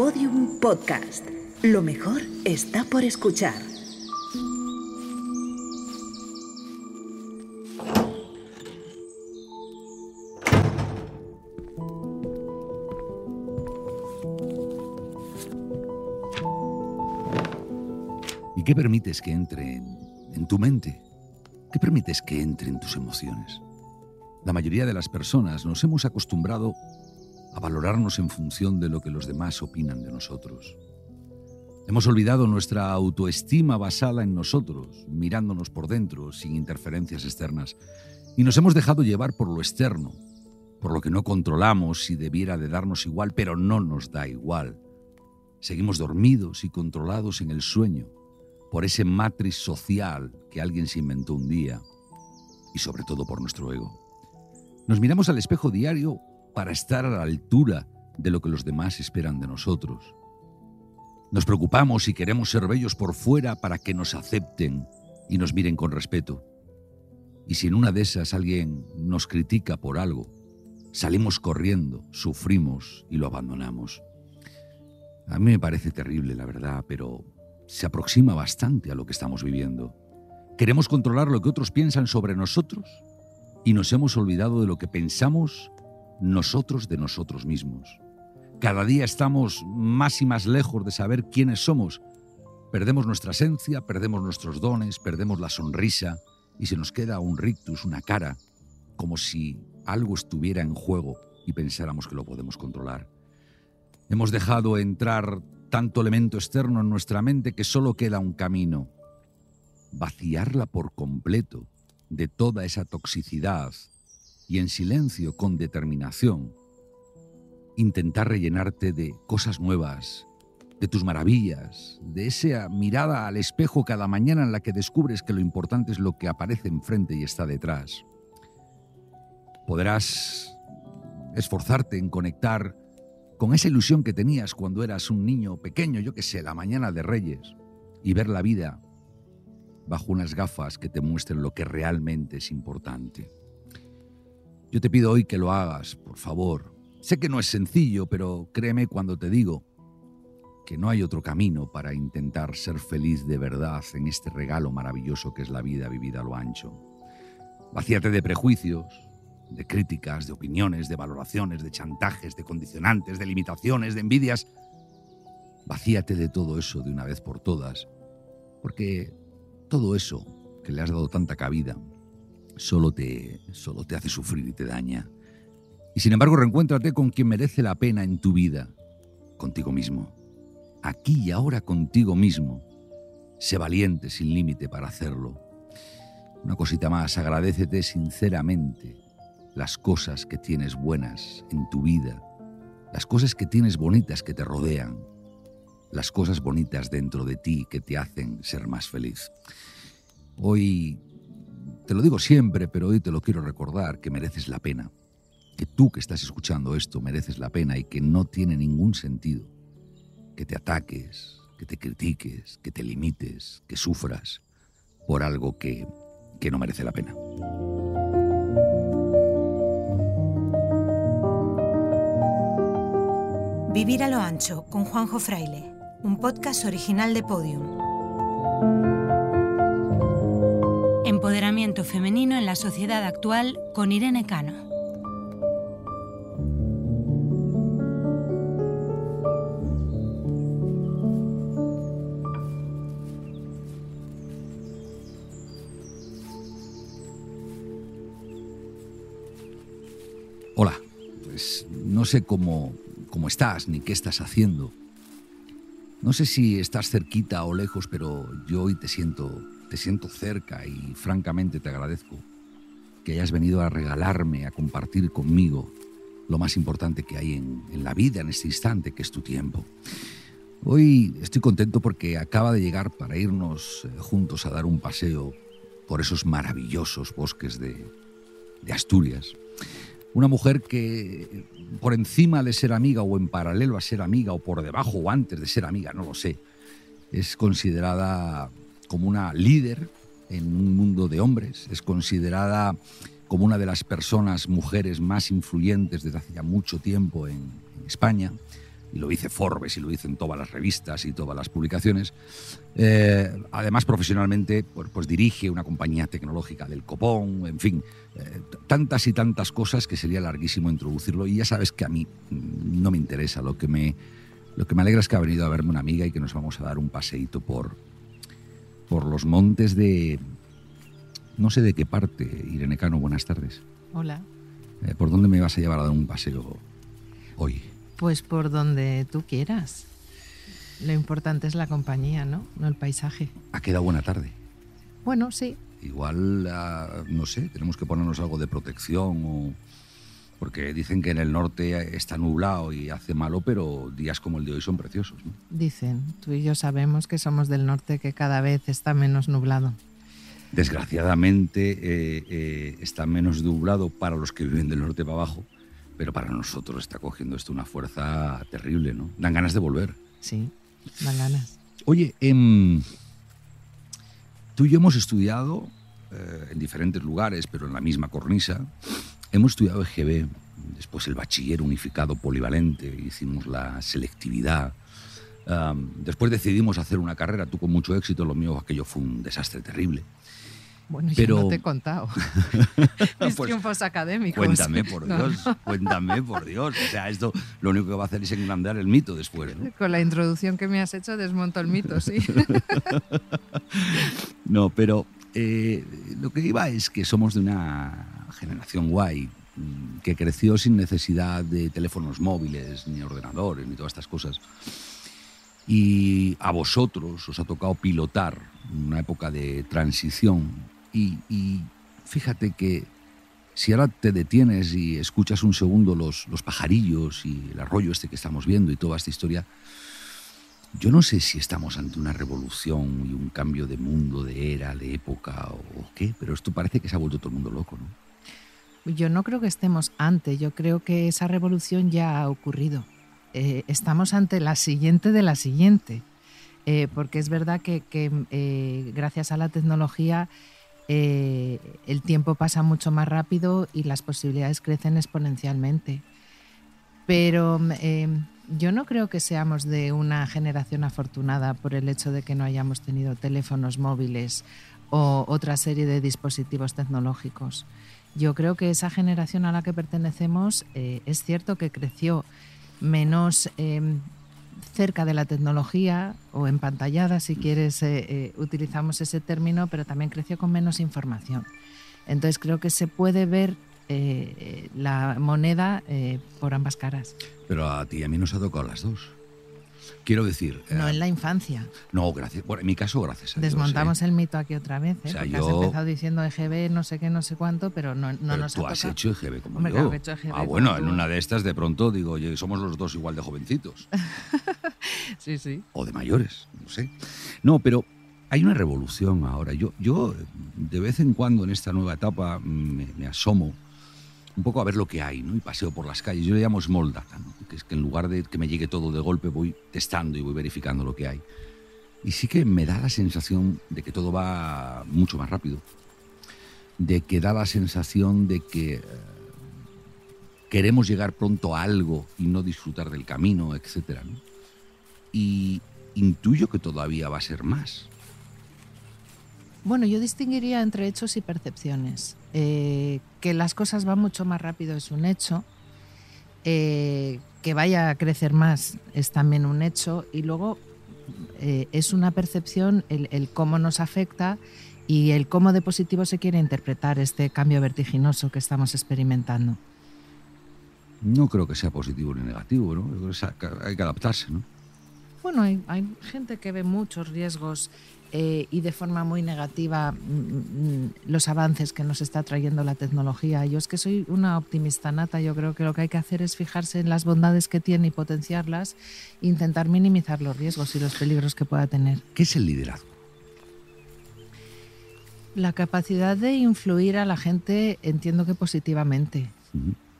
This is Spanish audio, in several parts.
Podium Podcast. Lo mejor está por escuchar. ¿Y qué permites que entre en, tu mente? ¿Qué permites que entre en tus emociones? La mayoría de las personas nos hemos acostumbrado a valorarnos en función de lo que los demás opinan de nosotros. Hemos olvidado nuestra autoestima basada en nosotros, mirándonos por dentro, sin interferencias externas, y nos hemos dejado llevar por lo externo, por lo que no controlamos y debiera de darnos igual, pero no nos da igual. Seguimos dormidos y controlados en el sueño, por ese matriz social que alguien se inventó un día, y sobre todo por nuestro ego. Nos miramos al espejo diario para estar a la altura de lo que los demás esperan de nosotros. Nos preocupamos y queremos ser bellos por fuera para que nos acepten y nos miren con respeto. Y si en una de esas alguien nos critica por algo, salimos corriendo, sufrimos y lo abandonamos. A mí me parece terrible, la verdad, pero se aproxima bastante a lo que estamos viviendo. Queremos controlar lo que otros piensan sobre nosotros y nos hemos olvidado de lo que pensamos nosotros de nosotros mismos. Cada día estamos más y más lejos de saber quiénes somos. Perdemos nuestra esencia, perdemos nuestros dones, perdemos la sonrisa y se nos queda un rictus, una cara, como si algo estuviera en juego y pensáramos que lo podemos controlar. Hemos dejado entrar tanto elemento externo en nuestra mente que solo queda un camino, vaciarla por completo de toda esa toxicidad y en silencio, con determinación, intentar rellenarte de cosas nuevas, de tus maravillas, de esa mirada al espejo cada mañana en la que descubres que lo importante es lo que aparece enfrente y está detrás. Podrás esforzarte en conectar con esa ilusión que tenías cuando eras un niño pequeño, yo que sé, la mañana de Reyes, y ver la vida bajo unas gafas que te muestren lo que realmente es importante. Yo te pido hoy que lo hagas, por favor. Sé que no es sencillo, pero créeme cuando te digo que no hay otro camino para intentar ser feliz de verdad en este regalo maravilloso que es la vida vivida a lo ancho. Vacíate de prejuicios, de críticas, de opiniones, de valoraciones, de chantajes, de condicionantes, de limitaciones, de envidias. Vacíate de todo eso de una vez por todas, porque todo eso que le has dado tanta cabida solo te, solo te hace sufrir y te daña. Y sin embargo, reencuéntrate con quien merece la pena en tu vida, contigo mismo. Aquí y ahora contigo mismo. Sé valiente sin límite para hacerlo. Una cosita más, agradecete sinceramente las cosas que tienes buenas en tu vida, las cosas que tienes bonitas que te rodean, las cosas bonitas dentro de ti que te hacen ser más feliz. Hoy te lo digo siempre, pero hoy te lo quiero recordar, que mereces la pena. Que tú que estás escuchando esto mereces la pena y que no tiene ningún sentido que te ataques, que te critiques, que te limites, que sufras por algo que, que no merece la pena. Vivir a lo ancho con Juanjo Fraile, un podcast original de Podium. Empoderamiento femenino en la sociedad actual con Irene Cano. Hola, pues no sé cómo, cómo estás ni qué estás haciendo. No sé si estás cerquita o lejos, pero yo hoy te siento te siento cerca y francamente te agradezco que hayas venido a regalarme, a compartir conmigo lo más importante que hay en, en, la vida en este instante, que es tu tiempo. Hoy estoy contento porque acaba de llegar para irnos eh, juntos a dar un paseo por esos maravillosos bosques de, de Asturias. Una mujer que por encima de ser amiga o en paralelo a ser amiga o por debajo o antes de ser amiga, no lo sé, es considerada como una líder en un mundo de hombres, es considerada como una de las personas, mujeres más influyentes desde hace ya mucho tiempo en, España. y lo dice Forbes y lo dicen todas las revistas y todas las publicaciones. Eh, además, profesionalmente, pues, pues, dirige una compañía tecnológica del copón, en fin, eh, tantas y tantas cosas que sería larguísimo introducirlo y ya sabes que a mí no me interesa, lo que me, lo que me alegra es que ha venido a verme una amiga y que nos vamos a dar un paseíto por, por los montes de... No sé de qué parte, Irene Cano, buenas tardes. Hola. Eh, ¿Por dónde me vas a llevar a dar un paseo hoy? Pues por donde tú quieras. Lo importante es la compañía, ¿no? No el paisaje. Ha quedado buena tarde. Bueno, sí. Igual, ah, no sé, tenemos que ponernos algo de protección o... Porque dicen que en el norte está nublado y hace malo, pero días como el de hoy son preciosos. ¿no? Dicen, tú y yo sabemos que somos del norte que cada vez está menos nublado. Desgraciadamente eh, eh, está menos nublado para los que viven del norte para abajo pero para nosotros está cogiendo esto una fuerza terrible, ¿no? Dan ganas de volver. Sí, dan ganas. Oye, em, tú y yo hemos estudiado eh, en diferentes lugares, pero en la misma cornisa. Hemos estudiado EGB, después el bachiller unificado polivalente, hicimos la selectividad. después decidimos hacer una carrera, tú con mucho éxito, lo mío aquello fue un desastre terrible. Bueno, yo no te he contado. Mis pues, triunfos académicos. Cuéntame, por Dios, cuéntame, por Dios. O sea, esto lo único que va a hacer es engrandar el mito después. ¿no? Con la introducción que me has hecho desmonto el mito, sí. no, pero eh, lo que iba es que somos de una generación guay mm, que creció sin necesidad de teléfonos móviles, ni ordenadores, ni todas estas cosas. Y a vosotros os ha tocado pilotar una época de transición y, fíjate que si ahora te detienes y escuchas un segundo los, los pajarillos y el arroyo este que estamos viendo y toda esta historia, yo no sé si estamos ante una revolución y un cambio de mundo, de era, de época o qué, pero esto parece que se ha vuelto todo el mundo loco, ¿no? Yo no creo que estemos ante, yo creo que esa revolución ya ha ocurrido. Eh, estamos ante la siguiente de la siguiente, eh, porque es verdad que, eh, gracias a la tecnología el tiempo pasa mucho más rápido y las posibilidades crecen exponencialmente. Pero yo no creo que seamos de una generación afortunada por el hecho de que no hayamos tenido teléfonos móviles o otra serie de dispositivos tecnológicos. Yo creo que esa generación a la que pertenecemos eh, es cierto que creció menos cerca de la tecnología o empantallada, si quieres, eh, eh, utilizamos ese término, pero también creció con menos información. Entonces creo que se puede ver la moneda por ambas caras. Pero a ti y a mí nos ha tocado las dos. Quiero decir. No en la infancia. No, gracias. Bueno, en mi caso, gracias a Desmontamos ¿eh? el mito aquí otra vez. ¿eh? O sea, yo... Has empezado diciendo EGB, no sé qué, no sé cuánto, pero no, no nos tú ha has hecho EGB como yo. hecho EGB ah, bueno, en una de estas de pronto digo, oye, somos los dos igual de jovencitos. sí, sí. O de mayores, no sé. No, pero hay una revolución ahora. Yo, yo de vez en cuando en esta nueva etapa me, me asomo un poco a ver lo que hay, ¿no? Y paseo por las calles. Yo le llamo small data, ¿no? Que es que en lugar de que me llegue todo de golpe, voy testando y voy verificando lo que hay. Y sí que me da la sensación de que todo va mucho más rápido. De que da la sensación de que eh, queremos llegar pronto a algo y no disfrutar del camino, etc. Y intuyo que todavía va a ser más. Bueno, yo distinguiría entre hechos y percepciones. Eh, que las cosas van mucho más rápido es un hecho. Eh, que vaya a crecer más es también un hecho. Y luego eh, es una percepción el, cómo nos afecta y el cómo de positivo se quiere interpretar este cambio vertiginoso que estamos experimentando. No creo que sea positivo ni negativo, ¿no? Hay que adaptarse, ¿no? Bueno, hay, hay gente que ve muchos riesgos eh, y de forma muy negativa mm, mm, los avances que nos está trayendo la tecnología. Yo es que soy una optimista nata, yo creo que lo que hay que hacer es fijarse en las bondades que tiene y potenciarlas e intentar minimizar los riesgos y los peligros que pueda tener. ¿Qué es el liderazgo? La capacidad de influir a la gente, entiendo que positivamente,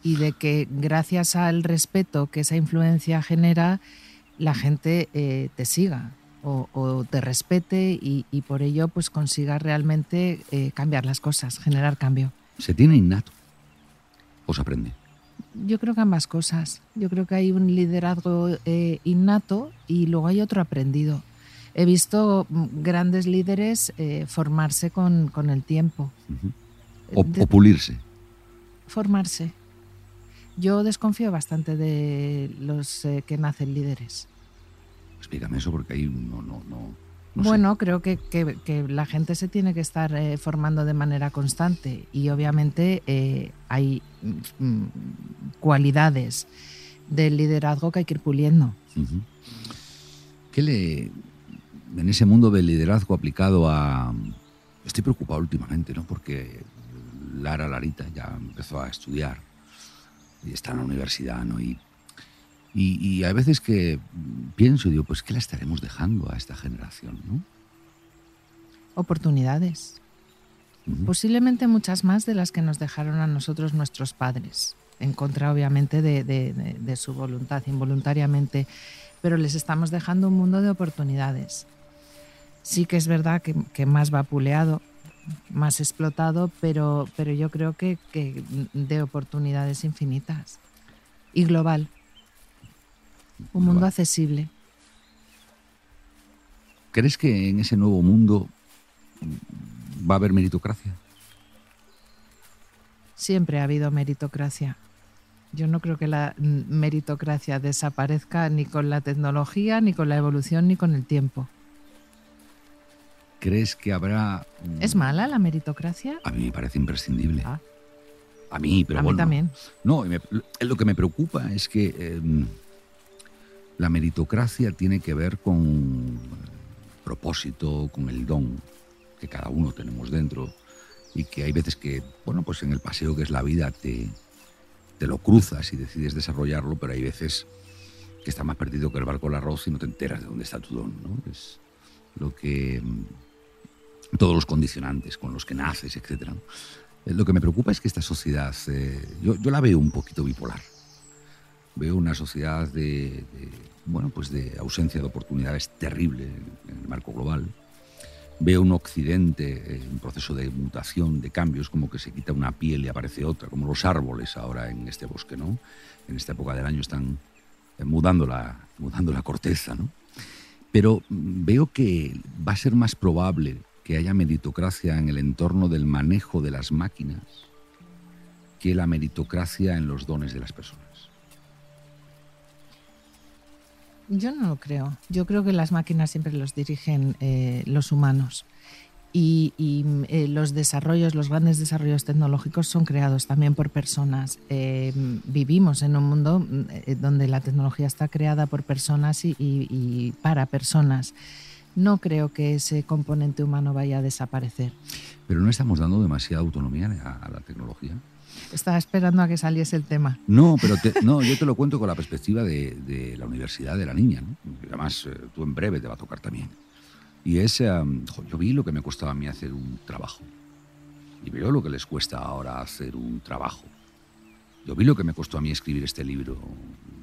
y de que gracias al respeto que esa influencia genera, la gente eh, te siga o, te respete y, por ello pues consiga realmente eh, cambiar las cosas, generar cambio. ¿Se tiene innato o se aprende? Yo creo que ambas cosas. Yo creo que hay un liderazgo eh, innato y luego hay otro aprendido. He visto mm, grandes líderes eh, formarse con, con, el tiempo. o, o, pulirse. Formarse. Yo desconfío bastante de los eh, que nacen líderes. Explícame eso porque ahí no, no, no, no bueno, sé. creo que, que, que, la gente se tiene que estar eh, formando de manera constante y obviamente eh, hay mm, cualidades del liderazgo que hay que ir puliendo. Uh -huh. ¿Qué le, en ese mundo del liderazgo aplicado a... Estoy preocupado últimamente, ¿no? Porque Lara Larita ya empezó a estudiar y está en la universidad, ¿no? Y, y, y, a veces que pienso digo, pues ¿qué la estaremos dejando a esta generación, no? Oportunidades. Uh -huh. Posiblemente muchas más de las que nos dejaron a nosotros nuestros padres, en contra obviamente de, de, de, de su voluntad, involuntariamente, pero les estamos dejando un mundo de oportunidades. Sí que es verdad que, que más vapuleado, más explotado, pero, pero yo creo que, que, de oportunidades infinitas y global. Un mundo accesible. ¿Crees que en ese nuevo mundo va a haber meritocracia? Siempre ha habido meritocracia. Yo no creo que la meritocracia desaparezca ni con la tecnología, ni con la evolución, ni con el tiempo. ¿Crees que habrá... ¿Es mala la meritocracia? A mí me parece imprescindible. Ah. A mí, pero a bueno. mí también. No, me, lo que me preocupa es que eh, la meritocracia tiene que ver con propósito, con el don que cada uno tenemos dentro y que hay veces que, bueno, pues en el paseo que es la vida te, te lo cruzas y decides desarrollarlo, pero hay veces que está más perdido que el barco del arroz y no te enteras de dónde está tu don. Es lo que todos los condicionantes con los que naces, etc. Lo que me preocupa es que esta sociedad, eh, yo, yo, la veo un poquito bipolar. Veo una sociedad de, bueno, pues de ausencia de oportunidades terrible en el marco global. Veo un occidente en proceso de mutación, de cambios, como que se quita una piel y aparece otra, como los árboles ahora en este bosque, ¿no? En esta época del año están mudando la, mudando la corteza, ¿no? Pero veo que va a ser más probable que haya meritocracia en el entorno del manejo de las máquinas que la meritocracia en los dones de las personas. Yo no lo creo. Yo creo que las máquinas siempre los dirigen eh, los humanos. Y, eh, los desarrollos, los grandes desarrollos tecnológicos son creados también por personas. Eh, vivimos en un mundo donde la tecnología está creada por personas y, para personas. No creo que ese componente humano vaya a desaparecer. Pero no estamos dando demasiada autonomía a la tecnología. Estaba esperando a que saliese el tema. No, pero no, yo te lo cuento con la perspectiva de, la universidad de la niña. ¿no? Además, tú en breve te va a tocar también. Y es, um, yo vi lo que me costaba a mí hacer un trabajo. Y veo lo que les cuesta ahora hacer un trabajo. Yo vi lo que me costó a mí escribir este libro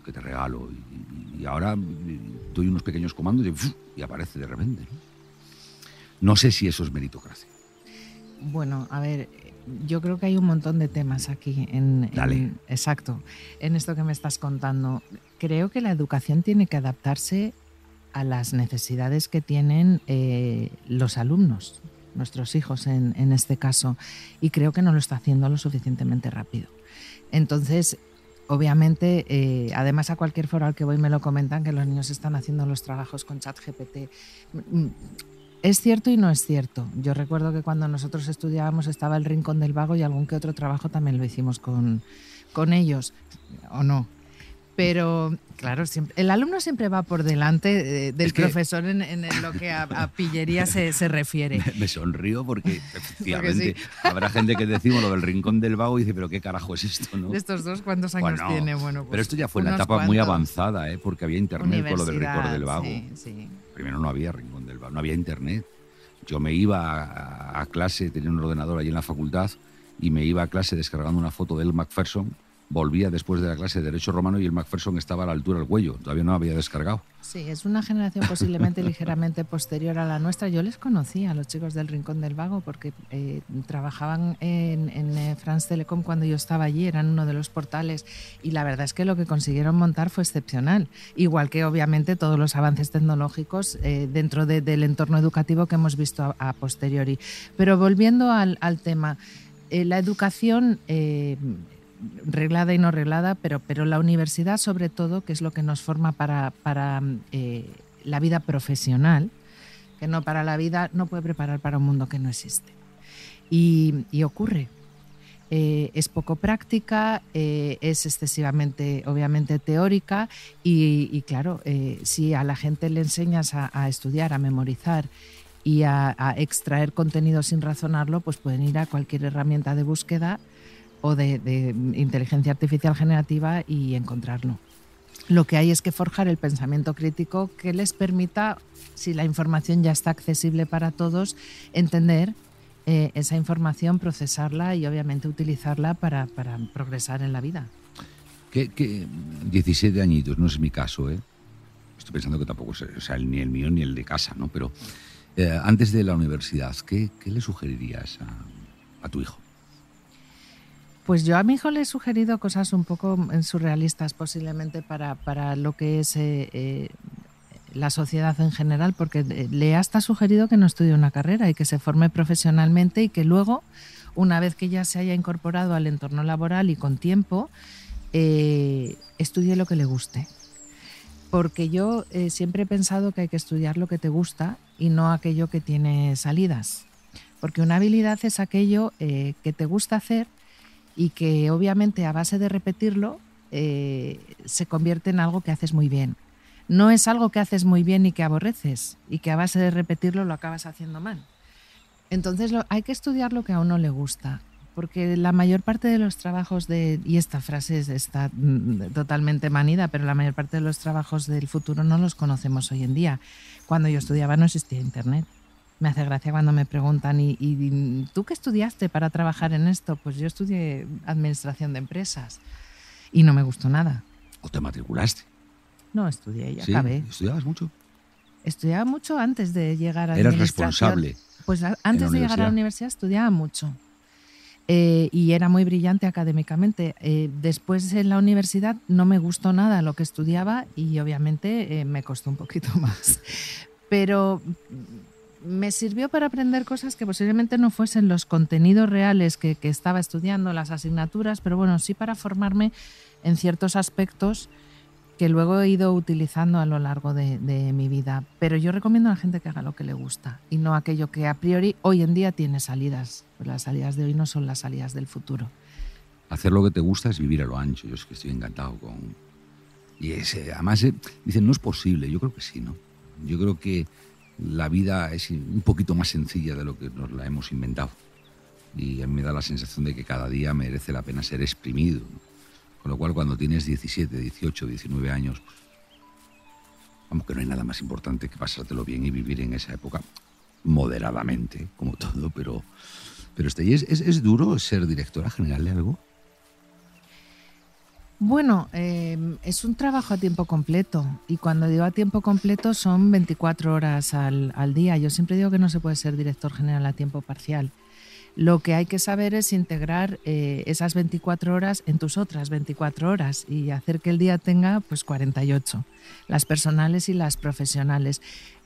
que te regalo. Y, y ahora doy unos pequeños comandos y, y aparece de repente. ¿no? no sé si eso es meritocracia. Bueno, a ver, yo creo que hay un montón de temas aquí. En, Dale. En, exacto. En esto que me estás contando. Creo que la educación tiene que adaptarse a las necesidades que tienen eh, los alumnos, nuestros hijos en, en, este caso, y creo que no lo está haciendo lo suficientemente rápido. Entonces, obviamente, eh, además a cualquier foro al que voy me lo comentan que los niños están haciendo los trabajos con ChatGPT. Es cierto y no es cierto. Yo recuerdo que cuando nosotros estudiábamos estaba el Rincón del Vago y algún que otro trabajo también lo hicimos con, con ellos, ¿o no? pero claro, siempre, el alumno siempre va por delante de, del es que, profesor en, en, lo que a, a pillería se, se, refiere. Me, me sonrío porque efectivamente porque sí. habrá gente que decimos lo del rincón del vago y dice, pero qué carajo es esto, ¿no? De estos dos, ¿cuántos años bueno, tiene? Bueno, pues pero esto ya fue en la etapa cuantos. muy avanzada, ¿eh? porque había internet con lo del rincón del vago. Sí, sí. Primero no había rincón del no había internet. Yo me iba a, a clase, tenía un ordenador allí en la facultad, y me iba a clase descargando una foto de El Macpherson volvía después de la clase de Derecho Romano y el Macpherson estaba a la altura del cuello, todavía no había descargado. Sí, es una generación posiblemente ligeramente posterior a la nuestra. Yo les conocí a los chicos del Rincón del Vago porque eh, trabajaban en, en eh, France Telecom cuando yo estaba allí, eran uno de los portales y la verdad es que lo que consiguieron montar fue excepcional, igual que obviamente todos los avances tecnológicos eh, dentro del entorno educativo que hemos visto a, posteriori. Pero volviendo al, tema, la educación reglada y no reglada, pero, pero la universidad sobre todo, que es lo que nos forma para, para eh, la vida profesional, que no para la vida, no puede preparar para un mundo que no existe. Y, ocurre. Eh, es poco práctica, eh, es excesivamente, obviamente, teórica y, claro, si a la gente le enseñas a, estudiar, a memorizar y a, extraer contenido sin razonarlo, pues pueden ir a cualquier herramienta de búsqueda o de, inteligencia artificial generativa y encontrarlo. Lo que hay es que forjar el pensamiento crítico que les permita, si la información ya está accesible para todos, entender eh, esa información, procesarla y obviamente utilizarla para, progresar en la vida. ¿Qué, 17 añitos, no es mi caso, ¿eh? Estoy pensando que tampoco es ni el mío ni el de casa, ¿no? Pero eh, antes de la universidad, ¿qué, le sugerirías a tu hijo? Pues yo a mi hijo le he sugerido cosas un poco surrealistas posiblemente para, para lo que es eh, eh, la sociedad en general, porque eh, le ha hasta sugerido que no estudie una carrera y que se forme profesionalmente y que luego, una vez que ya se haya incorporado al entorno laboral y con tiempo, estudie lo que le guste. Porque yo siempre he pensado que hay que estudiar lo que te gusta y no aquello que tiene salidas. Porque una habilidad es aquello que te gusta hacer y que obviamente a base de repetirlo eh, se convierte en algo que haces muy bien. No es algo que haces muy bien y que aborreces y que a base de repetirlo lo acabas haciendo mal. Entonces hay que estudiar lo que a uno le gusta, porque la mayor parte de los trabajos de, y esta frase está mm, totalmente manida, pero la mayor parte de los trabajos del futuro no los conocemos hoy en día. Cuando yo estudiaba no existía Internet. Me hace gracia cuando me preguntan, ¿y, tú qué estudiaste para trabajar en esto? Pues yo estudié administración de empresas y no me gustó nada. ¿O te matriculaste? No, estudié y ¿Sí? acabé. ¿Estudiabas mucho? Estudiaba mucho antes de llegar a ¿Eras responsable? Pues antes de llegar a la universidad estudiaba mucho. Eh, y era muy brillante académicamente. Eh, después en la universidad no me gustó nada lo que estudiaba y obviamente eh, me costó un poquito más. Pero me sirvió para aprender cosas que posiblemente no fuesen los contenidos reales que, estaba estudiando, las asignaturas, pero bueno, sí para formarme en ciertos aspectos que luego he ido utilizando a lo largo de, mi vida. Pero yo recomiendo a la gente que haga lo que le gusta y no aquello que a priori hoy en día tiene salidas. Pues las salidas de hoy no son las salidas del futuro. Hacer lo que te gusta es vivir a lo ancho. Yo es que estoy encantado con... Y ese, además, eh, dicen, no es posible. Yo creo que sí, ¿no? Yo creo que la vida es un poquito más sencilla de lo que nos la hemos inventado. Y a mí me da la sensación de que cada día merece la pena ser exprimido. Con lo cual, cuando tienes 17, 18, 19 años, pues, vamos, que no hay nada más importante que pasártelo bien y vivir en esa época moderadamente, como todo, pero, pero este, ¿es, es duro ser directora general de algo? Bueno, em, es un trabajo a tiempo completo y cuando digo a tiempo completo son 24 horas al, día. Yo siempre digo que no se puede ser director general a tiempo parcial. Lo que hay que saber es integrar eh, esas 24 horas en tus otras 24 horas y hacer que el día tenga pues 48, las personales y las profesionales.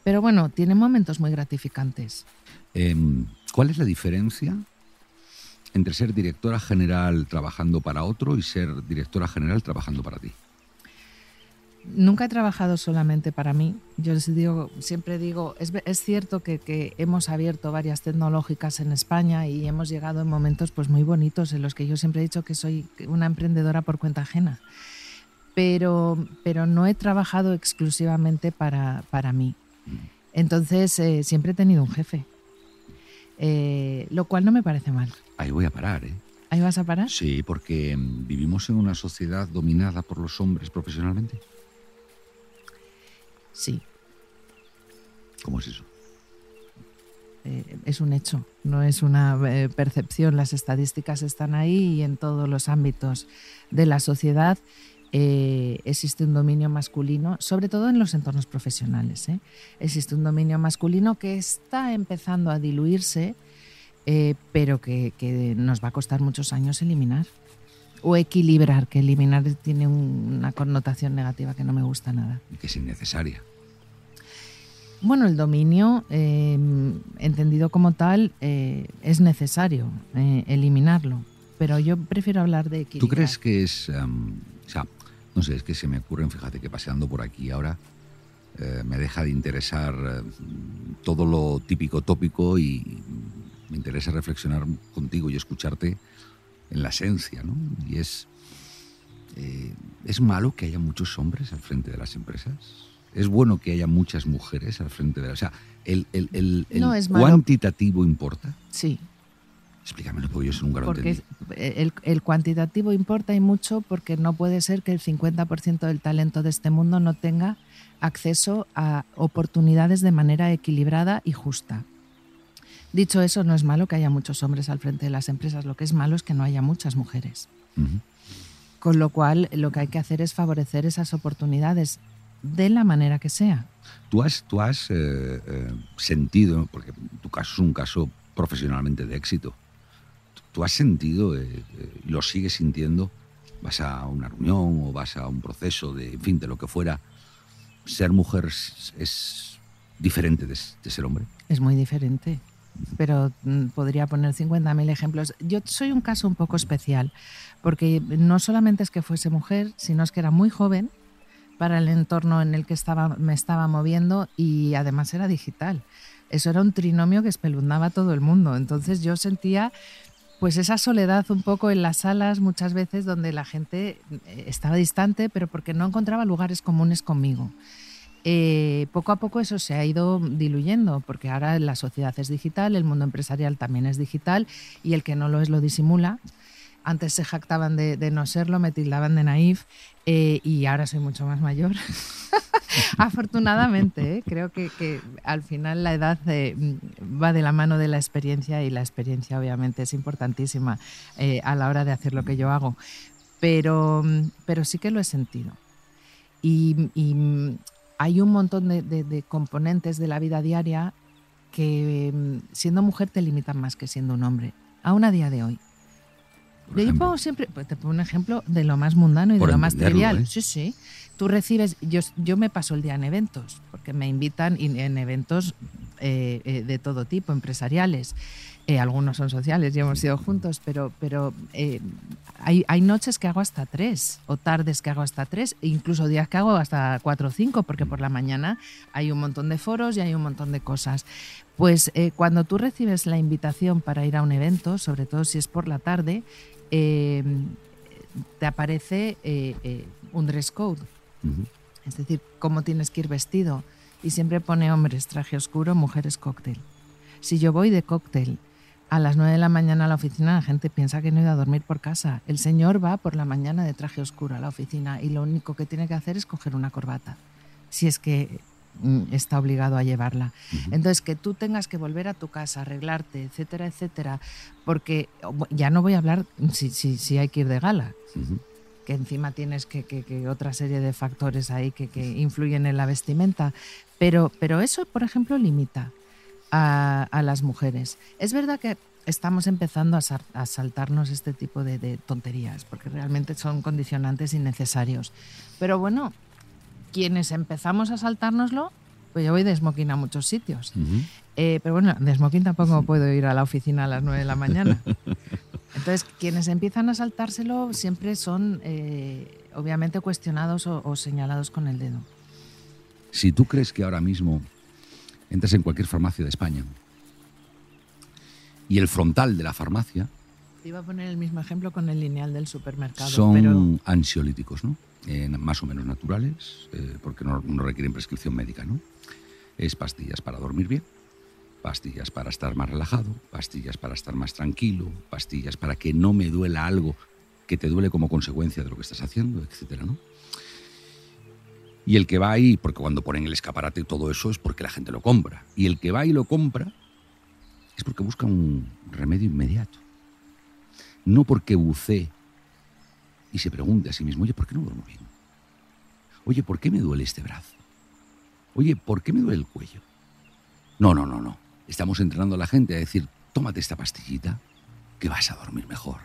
Pero bueno, tiene momentos muy gratificantes. Em, ¿Cuál es la diferencia entre ser directora general trabajando para otro y ser directora general trabajando para ti? Nunca he trabajado solamente para mí. Yo les digo, siempre digo, es, cierto que, hemos abierto varias tecnológicas en España y hemos llegado en momentos pues muy bonitos en los que yo siempre he dicho que soy una emprendedora por cuenta ajena. Pero, pero no he trabajado exclusivamente para, para mí. Mm. Entonces, eh, siempre he tenido un jefe. Eh, lo cual no me parece mal. Ahí voy a parar, ¿eh? ¿Ahí vas a parar? Sí, porque mm, vivimos en una sociedad dominada por los hombres profesionalmente. Sí. ¿Cómo es eso? eh, es un hecho, no es una eh, percepción. Las estadísticas están ahí y en todos los ámbitos de la sociedad eh, existe un dominio masculino, sobre todo en los entornos profesionales. Existe un dominio masculino que está empezando a diluirse, pero que, que nos va a costar muchos años eliminar o equilibrar, que eliminar tiene una connotación negativa que no me gusta nada. Y que es innecesaria. Bueno, el dominio, eh, entendido como tal, eh, es necesario eh, eliminarlo, pero yo prefiero hablar de equilibrio. ¿Tú crees que es, o sea, no sé, es que se me ocurren, fíjate que paseando por aquí ahora me deja de interesar todo lo típico tópico y me interesa reflexionar contigo y escucharte en la esencia, ¿no? Y es, ¿es malo que haya muchos hombres al frente de las empresas? es bueno que haya muchas mujeres al frente de la... O sea, ¿el, cuantitativo importa? Sí. Explícamelo, porque yo soy un gran Porque el, el, cuantitativo importa y mucho porque no puede ser que el 50% del talento de este mundo no tenga acceso a oportunidades de manera equilibrada y justa. Dicho eso, no es malo que haya muchos hombres al frente de las empresas, lo que es malo es que no haya muchas mujeres. Con lo cual, lo que hay que hacer es favorecer esas oportunidades de la manera que sea. Tú has, tú has eh, eh, sentido, porque tu caso es un caso profesionalmente de éxito, tú has sentido, eh, lo sigues sintiendo, vas a una reunión o vas a un proceso de, en fin, de lo que fuera, ser mujer es, diferente de, ser hombre. Es muy diferente pero mm, podría poner 50.000 ejemplos. Yo soy un caso un poco especial, porque no solamente es que fuese mujer, sino es que era muy joven para el entorno en el que estaba, me estaba moviendo y además era digital. Eso era un trinomio que espeluznaba a todo el mundo. Entonces yo sentía pues esa soledad un poco en las salas muchas veces donde la gente eh, estaba distante, pero porque no encontraba lugares comunes conmigo. Eh, poco a poco eso se ha ido diluyendo, porque ahora la sociedad es digital, el mundo empresarial también es digital y el que no lo es lo disimula. Antes se jactaban de, no serlo, me tildaban de naif eh, y ahora soy mucho más mayor. Afortunadamente, ¿eh? creo que, al final la edad eh, va de la mano de la experiencia y la experiencia obviamente es importantísima a la hora de hacer lo que yo hago. Pero, pero sí que lo he sentido. Y, hay un montón de, componentes de la vida diaria que siendo mujer te limitan más que siendo un hombre, aún a día de hoy. Yo pongo siempre, pues, te pongo un ejemplo de lo más mundano y de lo más trivial. ¿eh? Sí, sí. Tú recibes, yo, yo me paso el día en eventos, porque me invitan en eventos eh, eh, de todo tipo, empresariales. algunos son sociales y hemos ido juntos, pero, pero hay, hay, noches que hago hasta tres, o tardes que hago hasta tres, e incluso días que hago hasta cuatro o cinco, porque por la mañana hay un montón de foros y hay un montón de cosas. Pues cuando tú recibes la invitación para ir a un evento, sobre todo si es por la tarde, eh, te aparece eh, eh, un dress code. Es decir, cómo tienes que ir vestido. Y siempre pone hombres traje oscuro, mujeres cóctel. Si yo voy de cóctel a las 9 de la mañana a la oficina, la gente piensa que no he ido a dormir por casa. El señor va por la mañana de traje oscuro a la oficina y lo único que tiene que hacer es coger una corbata. Si es que está obligado a llevarla. Entonces, que tú tengas que volver a tu casa, arreglarte, etcétera, etcétera, porque ya no voy a hablar si, si, si hay que ir de gala, que encima tienes que, que, otra serie de factores ahí que, que, influyen en la vestimenta, pero, pero eso, por ejemplo, limita a, a las mujeres. Es verdad que estamos empezando a, a saltarnos este tipo de, de, tonterías, porque realmente son condicionantes innecesarios. Pero bueno, quienes empezamos a saltárnoslo, pues yo voy de smoking a muchos sitios. Eh, pero bueno, de smoking tampoco puedo ir a la oficina a las 9 de la mañana. Entonces, quienes empiezan a saltárselo siempre son, eh, obviamente, cuestionados o, señalados con el dedo. Si tú crees que ahora mismo entras en cualquier farmacia de España y el frontal de la farmacia... Te iba a poner el mismo ejemplo con el lineal del supermercado. Son ansiolíticos, ¿no? Más o menos naturales, eh, porque no, requieren prescripción médica, ¿no? Es pastillas para dormir bien, pastillas para estar más relajado, pastillas para estar más tranquilo, pastillas para que no me duela algo que te duele como consecuencia de lo que estás haciendo, etcétera, ¿no? Y el que va ahí, porque cuando ponen el escaparate todo eso es porque la gente lo compra. Y el que va y lo compra es porque busca un remedio inmediato. No porque bucee y se pregunte a sí mismo, oye, ¿por qué no duermo bien? Oye, ¿por qué me duele este brazo? Oye, ¿por qué me duele el cuello? No, no, no, no. Estamos entrenando a la gente a decir, tómate esta pastillita, que vas a dormir mejor.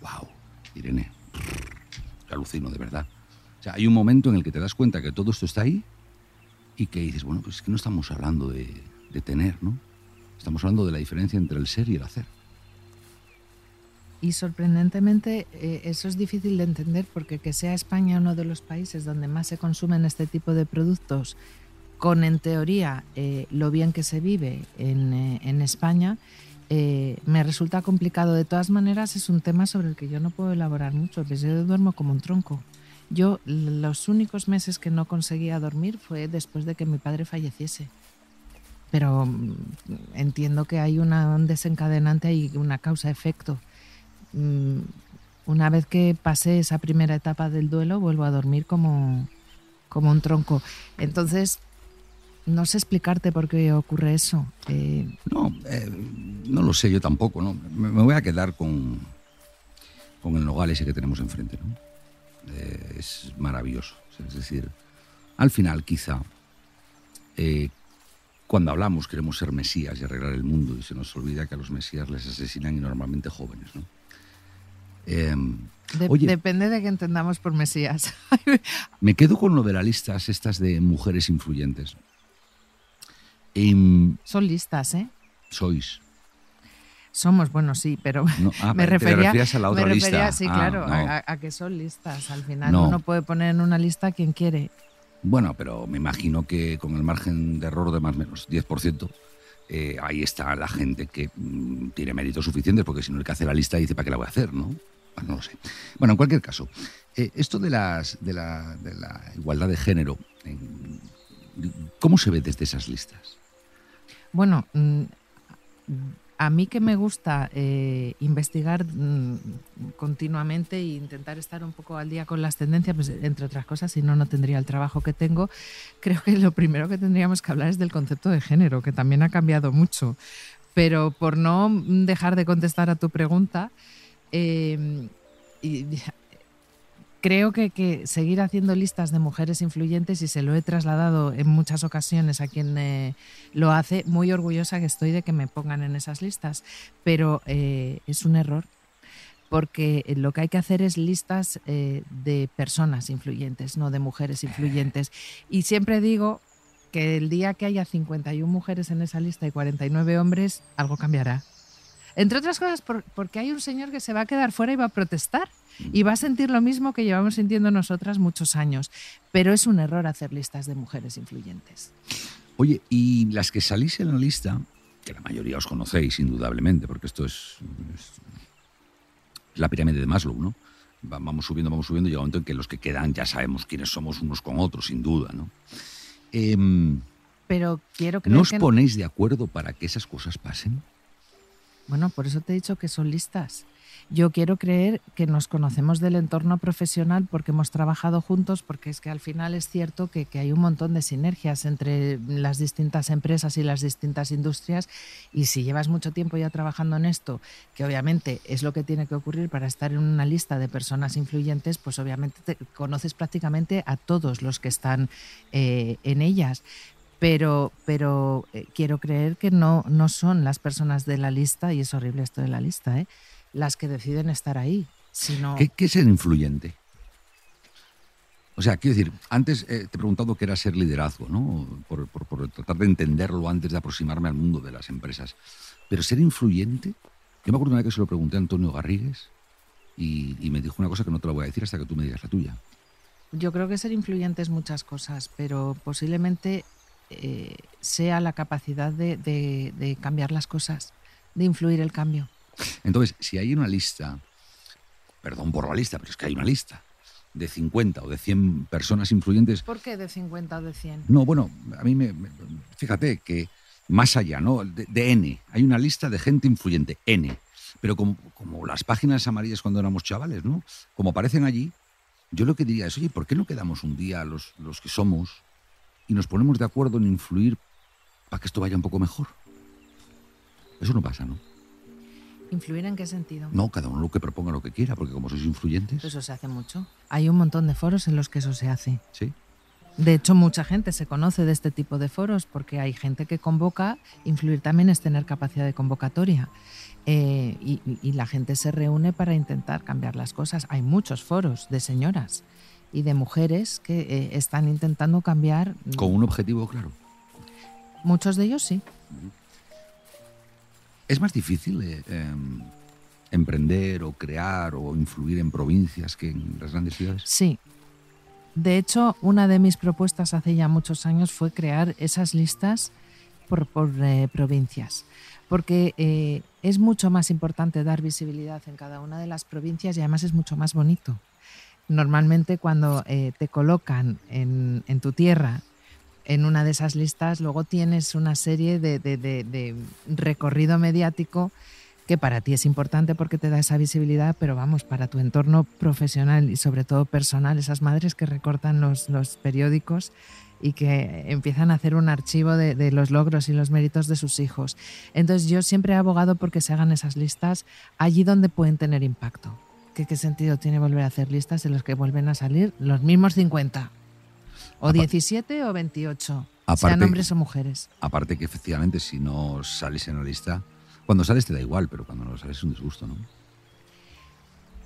¡Wow! Irene, alucino de verdad. O sea, hay un momento en el que te das cuenta que todo esto está ahí y que dices, bueno, pues es que no estamos hablando de, de tener, ¿no? Estamos hablando de la diferencia entre el ser y el hacer. Y sorprendentemente eh, eso es difícil de entender porque que sea España uno de los países donde más se consumen este tipo de productos, con en teoría eh, lo bien que se vive en, eh, en España, me resulta complicado. De todas maneras es un tema sobre el que yo no puedo elaborar mucho, porque yo duermo como un tronco. Yo los únicos meses que no conseguía dormir fue después de que mi padre falleciese. Pero mm, entiendo que hay una, un desencadenante y una causa-efecto. Mm, una vez que pasé esa primera etapa del duelo, vuelvo a dormir como, como un tronco. Entonces, no sé explicarte por qué ocurre eso. Eh, No, eh, no lo sé yo tampoco, ¿no? Me, voy a quedar con, con el nogal ese que tenemos enfrente, ¿no? Eh, es maravilloso. Es decir, al final quizá, cuando hablamos queremos ser mesías y arreglar el mundo y se nos olvida que a los mesías les asesinan y normalmente jóvenes, ¿no? Eh, de- oye, Depende de que entendamos por Mesías. me quedo con lo de las listas estas de mujeres influyentes. Em, Son listas, ¿eh? sois. Somos, bueno, sí, pero No, ah, me refería, a la otra me refería, lista. sí, Ah, claro, no. a, a que son listas. Al final No. uno puede poner en una lista quien quiere. Bueno, pero me imagino que con el margen de error de más o menos 10%, eh, ahí está la gente que mm, tiene méritos suficientes, porque si no el que hace la lista dice, ¿para qué la voy a hacer? ¿no? Bueno, no lo sé. Bueno, en cualquier caso, eh, esto de, la, igualdad de género, ¿cómo se ve desde esas listas? Bueno, mm, a mí que me gusta eh, investigar mm, continuamente e intentar estar un poco al día con las tendencias, pues, entre otras cosas, si no, no tendría el trabajo que tengo, creo que lo primero que tendríamos que hablar es del concepto de género, que también ha cambiado mucho. Pero por no dejar de contestar a tu pregunta, eh, creo que, que seguir haciendo listas de mujeres influyentes, y se lo he trasladado en muchas ocasiones a quien eh, lo hace, muy orgullosa que estoy de que me pongan en esas listas, pero eh, es un error. Porque lo que hay que hacer es listas eh, de personas influyentes, no de mujeres influyentes. Y siempre digo que el día que haya 51 mujeres en esa lista y 49 hombres, algo cambiará. Entre otras cosas, por- porque hay un señor que se va a quedar fuera y va a protestar y va a sentir lo mismo que llevamos sintiendo nosotras muchos años. Pero es un error hacer listas de mujeres influyentes. Oye, y las que salís en la lista, que la mayoría os conocéis indudablemente, porque esto es, es la pirámide de Maslow, ¿no? Va- Vamos subiendo, vamos subiendo, llega un momento en que los que quedan ya sabemos quiénes somos unos con otros, sin duda, ¿no? Em, Pero quiero creer ¿No os que... ponéis de acuerdo para que esas cosas pasen? Bueno, por eso te he dicho que son listas. Yo quiero creer que nos conocemos del entorno profesional porque hemos trabajado juntos, porque es que al final es cierto que, que hay un montón de sinergias entre las distintas empresas y las distintas industrias y si llevas mucho tiempo ya trabajando en esto, que obviamente es lo que tiene que ocurrir para estar en una lista de personas influyentes, pues obviamente te conoces prácticamente a todos los que están eh, en ellas pero, pero eh, quiero creer que no, no son las personas de la lista, y es horrible esto de la lista, ¿eh? las que deciden estar ahí, sino... ¿Qué, qué es ser influyente? O sea, quiero decir, antes eh, te he preguntado qué era ser liderazgo, ¿no? Por, por- por tratar de entenderlo antes de aproximarme al mundo de las empresas. Pero ser influyente, yo me acuerdo una vez que se lo pregunté a Antonio Garrigues y, y me dijo una cosa que no te la voy a decir hasta que tú me digas la tuya. Yo creo que ser influyente es muchas cosas, pero posiblemente eh, sea la capacidad de, de- de cambiar las cosas, de influir el cambio. Entonces, si hay una lista, perdón por la lista, pero es que hay una lista de 50 o de 100 personas influyentes, ¿Por qué de 50 o de 100? No, bueno, a mí me, me- fíjate que más allá, ¿no? De, de N, hay una lista de gente influyente, N. Pero como, como las páginas amarillas cuando éramos chavales, ¿no? Como aparecen allí, yo lo que diría es, oye, ¿por qué no quedamos un día los, los que somos y nos ponemos de acuerdo en influir para que esto vaya un poco mejor? Eso no pasa, ¿no? ¿Influir en qué sentido? No, cada uno lo que proponga lo que quiera, porque como sois influyentes. Eso se hace mucho. Hay un montón de foros en los que eso se hace. Sí. De hecho, mucha gente se conoce de este tipo de foros porque hay gente que convoca. Influir también es tener capacidad de convocatoria. Eh, y, y la gente se reúne para intentar cambiar las cosas. Hay muchos foros de señoras y de mujeres que eh, están intentando cambiar. Con un objetivo claro. Muchos de ellos sí. ¿Es más difícil eh, em, emprender o crear o influir en provincias que en las grandes ciudades? Sí. De hecho, una de mis propuestas hace ya muchos años fue crear esas listas por, por eh, provincias, porque eh, es mucho más importante dar visibilidad en cada una de las provincias y además es mucho más bonito. Normalmente cuando eh, te colocan en, tu tierra en una de esas listas, luego tienes una serie de, recorrido mediático que para ti es importante porque te da esa visibilidad, pero vamos, para tu entorno profesional y sobre todo personal, esas madres que recortan los, los periódicos y que empiezan a hacer un archivo de, de, los logros y los méritos de sus hijos. Entonces yo siempre he abogado porque se hagan esas listas allí donde pueden tener impacto. ¿Qué, qué sentido tiene volver a hacer listas de los que vuelven a salir los mismos 50? O 17 o 28, aparte, sean hombres o mujeres. Aparte que efectivamente si no sales en la lista, cuando sales te da igual, pero cuando no sales es un disgusto, ¿no?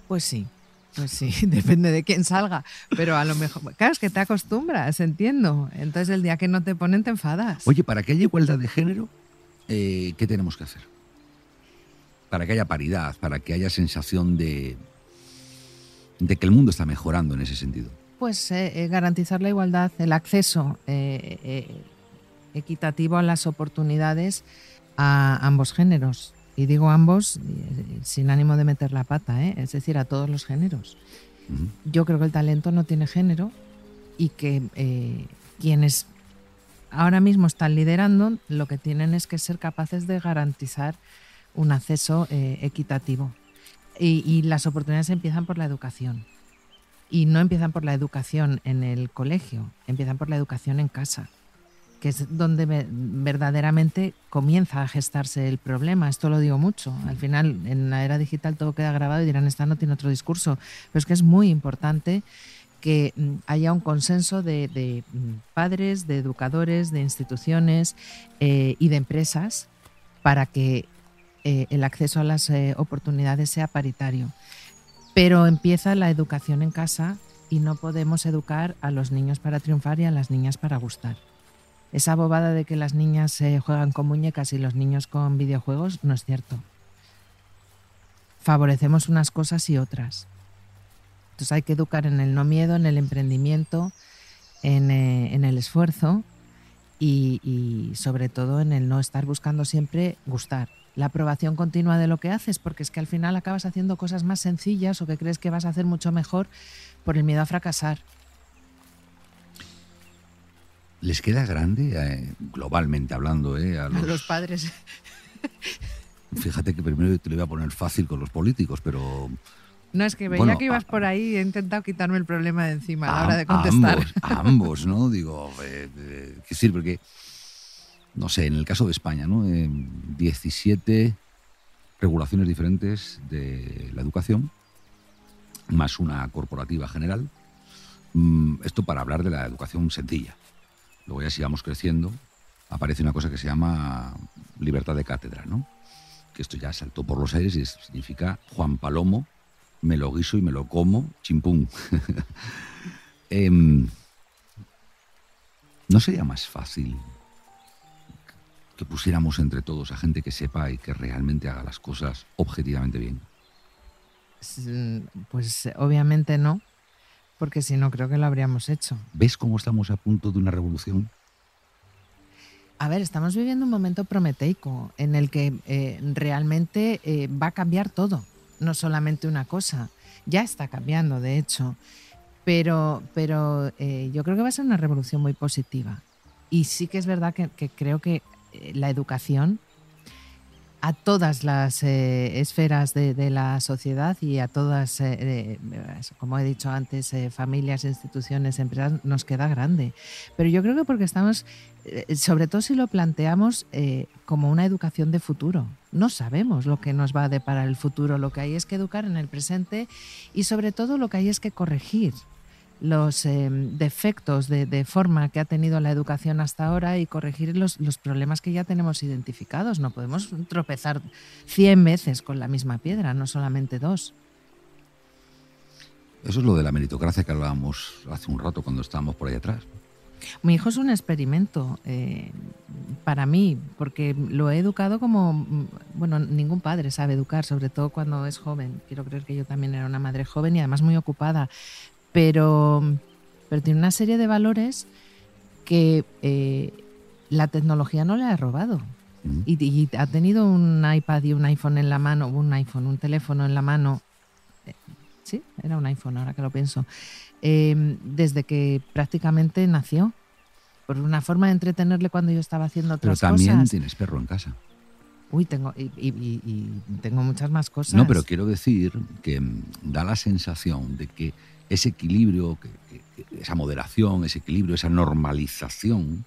Pues sí, pues sí, depende de quién salga. Pero a lo mejor, claro, es que te acostumbras, entiendo. Entonces el día que no te ponen te enfadas. Oye, para que haya igualdad de género, eh, ¿qué tenemos que hacer? Para que haya paridad, para que haya sensación de, de que el mundo está mejorando en ese sentido. Pues eh, eh, garantizar la igualdad, el acceso eh, equitativo a las oportunidades a ambos géneros. Y digo ambos sin ánimo de meter la pata, es decir, a todos los géneros. Uh -huh. Yo creo que el talento no tiene género y que quienes ahora mismo están liderando lo que tienen es que ser capaces de garantizar un acceso equitativo. Y, las oportunidades empiezan por la educación y no empiezan por la educación en el colegio, empiezan por la educación en casa, que es donde verdaderamente comienza a gestarse el problema. Esto lo digo mucho. Al final, en la era digital todo queda grabado y dirán, esta no tiene otro discurso. Pero es que es muy importante que mm, haya un consenso de, de mm, padres, de educadores, de instituciones eh, y de empresas para que eh, el acceso a las eh, oportunidades sea paritario. Pero empieza la educación en casa y no podemos educar a los niños para triunfar y a las niñas para gustar. Esa bobada de que las niñas se juegan con muñecas y los niños con videojuegos no es cierto. Favorecemos unas cosas y otras. Entonces hay que educar en el no miedo, en el emprendimiento, en, eh, el esfuerzo y sobre todo en el no estar buscando siempre gustar la aprobación continua de lo que haces, porque es que al final acabas haciendo cosas más sencillas o que crees que vas a hacer mucho mejor por el miedo a fracasar. ¿Les queda grande, eh, globalmente hablando, eh, a, los... a los padres? Fíjate que primero te lo iba a poner fácil con los políticos, pero no, es que veía bueno, que ibas por ahí y he intentado quitarme el problema de encima a la hora de contestar. Ambos, ambos ¿no? Digo, eh, eh, ¿qué decir? Porque no sé, en el caso de España, ¿no? Eh, 17 regulaciones diferentes de la educación, más una corporativa general. Mm, esto para hablar de la educación sencilla. Luego ya sigamos creciendo, aparece una cosa que se llama libertad de cátedra, ¿no? Que esto ya saltó por los aires y significa Juan Palomo, me lo guiso y me lo como, chimpum. eh, ¿No sería más fácil que pusiéramos entre todos a gente que sepa y que realmente haga las cosas objetivamente bien? Pues obviamente no, porque si no creo que lo habríamos hecho. ¿Ves cómo estamos a punto de una revolución? A ver, estamos viviendo un momento prometeico en el que eh, realmente eh, va a cambiar todo, no solamente una cosa. Ya está cambiando, de hecho, pero, pero eh, yo creo que va a ser una revolución muy positiva. Y sí que es verdad que, que creo que la educación a todas las eh, esferas de, la sociedad y a todas, eh, como he dicho antes, familias, instituciones, empresas, nos queda grande. Pero yo creo que porque estamos, sobre todo si lo planteamos como una educación de futuro. No sabemos lo que nos va a deparar el futuro, lo que hay es que educar en el presente y sobre todo lo que hay es que corregir los em, defectos de, forma que ha tenido la educación hasta ahora y corregir los, los, problemas que ya tenemos identificados. No podemos tropezar 100 veces con la misma piedra, no solamente dos. Eso es lo de la meritocracia que hablábamos hace un rato cuando estábamos por ahí atrás. Mi hijo es un experimento eh, para mí, porque lo he educado como, mm, bueno, ningún padre sabe educar, sobre todo cuando es joven. Quiero creer que yo también era una madre joven y además muy ocupada pero, pero tiene una serie de valores que eh, la tecnología no le ha robado. Y, ha tenido un iPad y un iPhone en la mano, un iPhone, un teléfono en la mano. Eh, sí, era un iPhone, ahora que lo pienso. Em, desde que prácticamente nació. Por una forma de entretenerle cuando yo estaba haciendo otras cosas. Pero también tienes perro en casa. Uy, tengo, y, y, tengo muchas más cosas. No, pero quiero decir que mm, da la sensación de que ese equilibrio, esa moderación, ese equilibrio, esa normalización,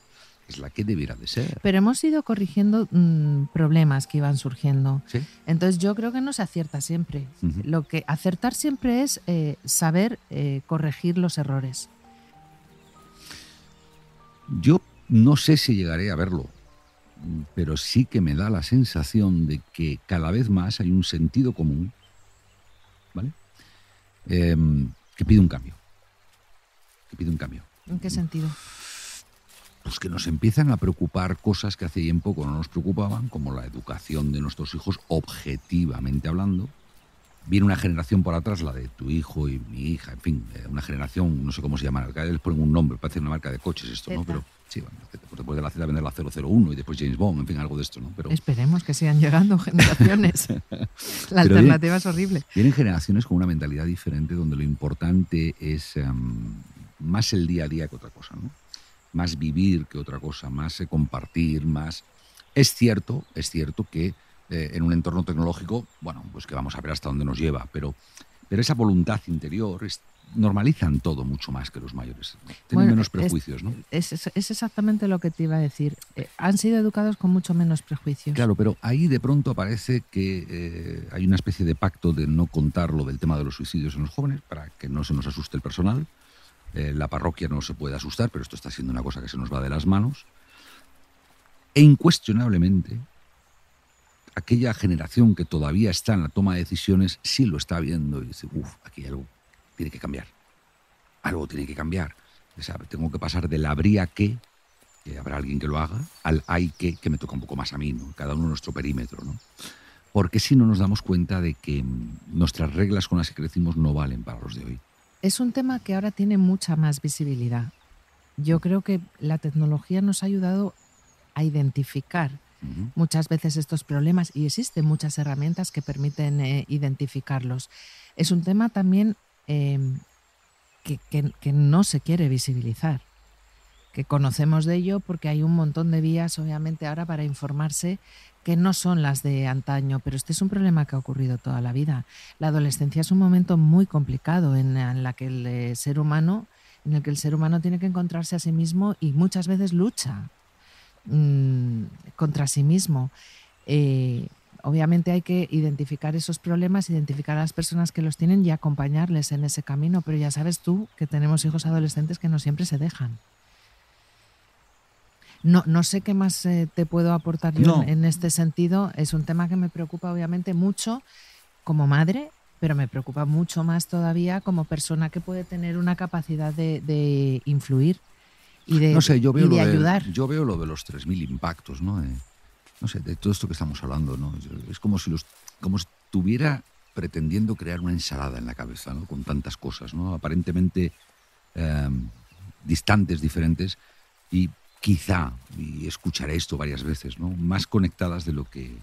es la que debiera de ser. Pero hemos ido corrigiendo mm, problemas que iban surgiendo. Entonces yo creo que no se acierta siempre. Lo que acertar siempre es eh, saber eh, corregir los errores. Yo no sé si llegaré a verlo, pero sí que me da la sensación de que cada vez más hay un sentido común, ¿vale? Em, que pide un cambio. Que pide un cambio. ¿En qué sentido? Pues que nos empiezan a preocupar cosas que hace tiempo no nos preocupaban, como la educación de nuestros hijos, objetivamente hablando, viene una generación por atrás, la de tu hijo y mi hija, en fin, eh, una generación, no sé cómo se llama, les ponen un nombre, parece una marca de coches esto, ¿no? Pero sí, bueno, después de la Z vender la 001 y después James Bond, en fin, algo de esto, ¿no? Pero... Esperemos que sigan llegando generaciones. la alternativa es horrible. Vienen generaciones con una mentalidad diferente donde lo importante es em, más el día a día que otra cosa, ¿no? Más vivir que otra cosa, más eh, compartir, más... Es cierto, es cierto que eh, en un entorno tecnológico, bueno, pues que vamos a ver hasta dónde nos lleva, pero, pero esa voluntad interior normalizan todo mucho más que los mayores. Tienen menos prejuicios, ¿no? Es, exactamente lo que te iba a decir. Eh, han sido educados con mucho menos prejuicios. Claro, pero ahí de pronto aparece que eh, hay una especie de pacto de no contar lo del tema de los suicidios en los jóvenes para que no se nos asuste el personal. la parroquia no se puede asustar, pero esto está siendo una cosa que se nos va de las manos. E incuestionablemente, aquella generación que todavía está en la toma de decisiones sí lo está viendo y dice, uff, aquí algo tiene que cambiar. Algo tiene que cambiar. tengo que pasar del habría que, que habrá alguien que lo haga, al hay que, que me toca un poco más a mí, ¿no? Cada uno nuestro perímetro, ¿no? Porque si no nos damos cuenta de que mm, nuestras reglas con las que crecimos no valen para los de hoy. Es un tema que ahora tiene mucha más visibilidad. Yo creo que la tecnología nos ha ayudado a identificar muchas veces estos problemas y existen muchas herramientas que permiten eh, identificarlos. Es un tema también em, que, no se quiere visibilizar, que conocemos de ello porque hay un montón de vías, obviamente, ahora para informarse que no son las de antaño, pero este es un problema que ha ocurrido toda la vida. La adolescencia es un momento muy complicado en, en la que el eh, ser humano, en el que el ser humano tiene que encontrarse a sí mismo y muchas veces lucha Mm, contra sí mismo. Eh, obviamente hay que identificar esos problemas, identificar a las personas que los tienen y acompañarles en ese camino, pero ya sabes tú que tenemos hijos adolescentes que no siempre se dejan. No, no sé qué más eh, te puedo aportar yo en este sentido. Es un tema que me preocupa obviamente mucho como madre, pero me preocupa mucho más todavía como persona que puede tener una capacidad de influir y de, no sé, yo veo ayudar. yo veo lo de los 3.000 impactos, ¿no? no sé, de todo esto que estamos hablando, ¿no? Es como si los, como estuviera pretendiendo crear una ensalada en la cabeza, ¿no? Con tantas cosas, ¿no? Aparentemente em, distantes, diferentes y quizá, y escucharé esto varias veces, ¿no? Más conectadas de lo que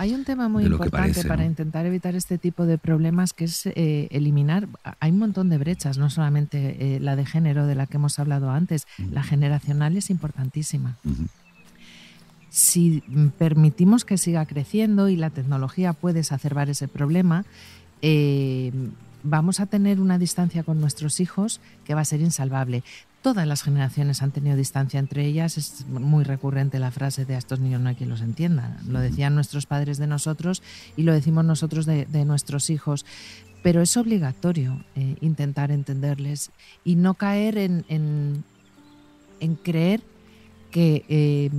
hay un tema muy importante para intentar evitar este tipo de problemas que es eh, eliminar. Hay un montón de brechas, no solamente eh, la de género de la que hemos hablado antes, la generacional es importantísima. si permitimos que siga creciendo y la tecnología puede exacerbar ese problema, eh, vamos a tener una distancia con nuestros hijos que va a ser insalvable. Todas las generaciones han tenido distancia entre ellas. Es muy recurrente la frase de a estos niños no hay quien los entienda. Lo decían nuestros padres de nosotros y lo decimos nosotros de, nuestros hijos. Pero es obligatorio eh, intentar entenderles y no caer en, en, creer que eh,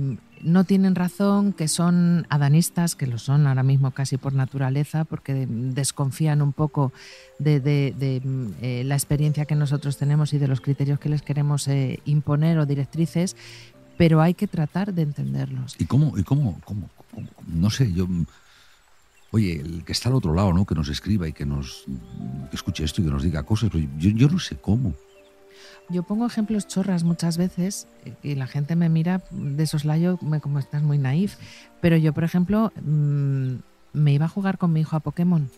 no tienen razón, que son adanistas, que lo son ahora mismo casi por naturaleza, porque desconfían un poco de, eh, la experiencia que nosotros tenemos y de los criterios que les queremos eh, imponer o directrices, pero hay que tratar de entenderlos. ¿Y cómo, y cómo, cómo, no sé, yo... Oye, el que está al otro lado, ¿no? Que nos escriba y que nos escuche esto y que nos diga cosas, pero yo, yo no sé cómo. Yo pongo ejemplos chorras muchas veces y la gente me mira de soslayo como estás muy naif. Pero yo, por ejemplo, mm, me iba a jugar con mi hijo a Pokémon.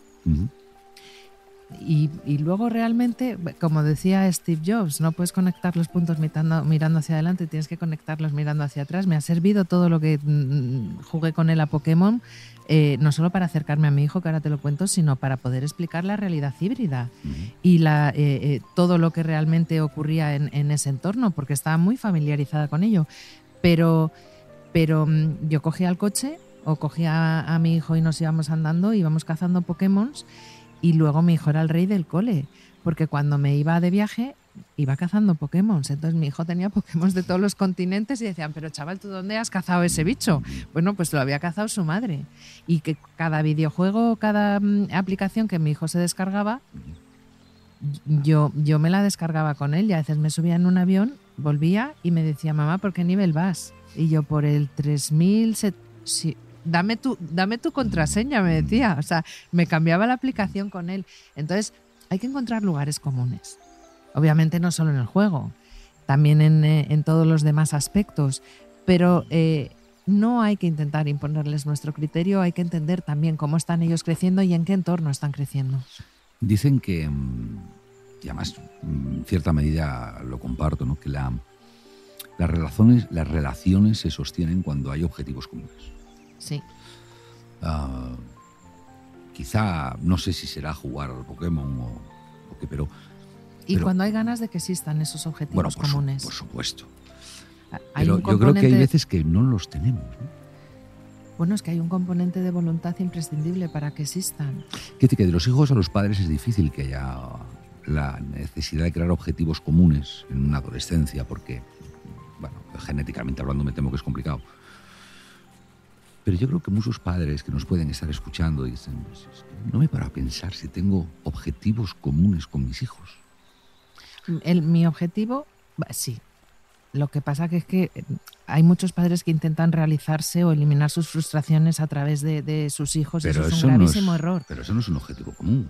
Y, luego realmente, como decía Steve Jobs, no puedes conectar los puntos mirando, mirando, hacia adelante, tienes que conectarlos mirando hacia atrás. Me ha servido todo lo que mm, jugué con él a Pokémon eh, no solo para acercarme a mi hijo, que ahora te lo cuento, sino para poder explicar la realidad híbrida y la, eh, eh, todo lo que realmente ocurría en, ese entorno, porque estaba muy familiarizada con ello. Pero, pero mm, yo cogía el coche o cogía a, mi hijo y nos íbamos andando, íbamos cazando Pokémon y luego mi hijo era el rey del cole, porque cuando me iba de viaje iba cazando Pokémon. Entonces mi hijo tenía Pokémon de todos los continentes y decían, pero chaval, ¿tú dónde has cazado ese bicho? Bueno, pues lo había cazado su madre. Y que cada videojuego, cada mm, aplicación que mi hijo se descargaba, yo, yo me la descargaba con él y a veces me subía en un avión, volvía y me decía, mamá, ¿por qué nivel vas? Y yo por el 3000... Sí, dame tu, dame tu contraseña, me decía. O sea, me cambiaba la aplicación con él. Entonces, hay que encontrar lugares comunes. Obviamente no solo en el juego, también en, eh, todos los demás aspectos, pero eh, no hay que intentar imponerles nuestro criterio, hay que entender también cómo están ellos creciendo y en qué entorno están creciendo. Dicen que, mm, y además en cierta medida lo comparto, ¿no? que la, las, relaciones, las relaciones se sostienen cuando hay objetivos comunes. Sí. Ah, quizá, no sé si será jugar al Pokémon o, o qué, pero y cuando hay ganas de que existan esos objetivos comunes. por supuesto. Ah, Pero yo creo que hay veces que no los tenemos. Bueno, es que hay un componente de voluntad imprescindible para que existan. Que de los hijos a los padres es difícil que haya la necesidad de crear objetivos comunes en una adolescencia, porque, bueno, genéticamente hablando me temo que es complicado. Pero yo creo que muchos padres que nos pueden estar escuchando dicen, pues no me paro a pensar si tengo objetivos comunes con mis hijos mi objetivo, sí. Lo que pasa que es que eh, hay muchos padres que intentan realizarse o eliminar sus frustraciones a través de, sus hijos. eso, es un gravísimo error. Pero eso no es un objetivo común.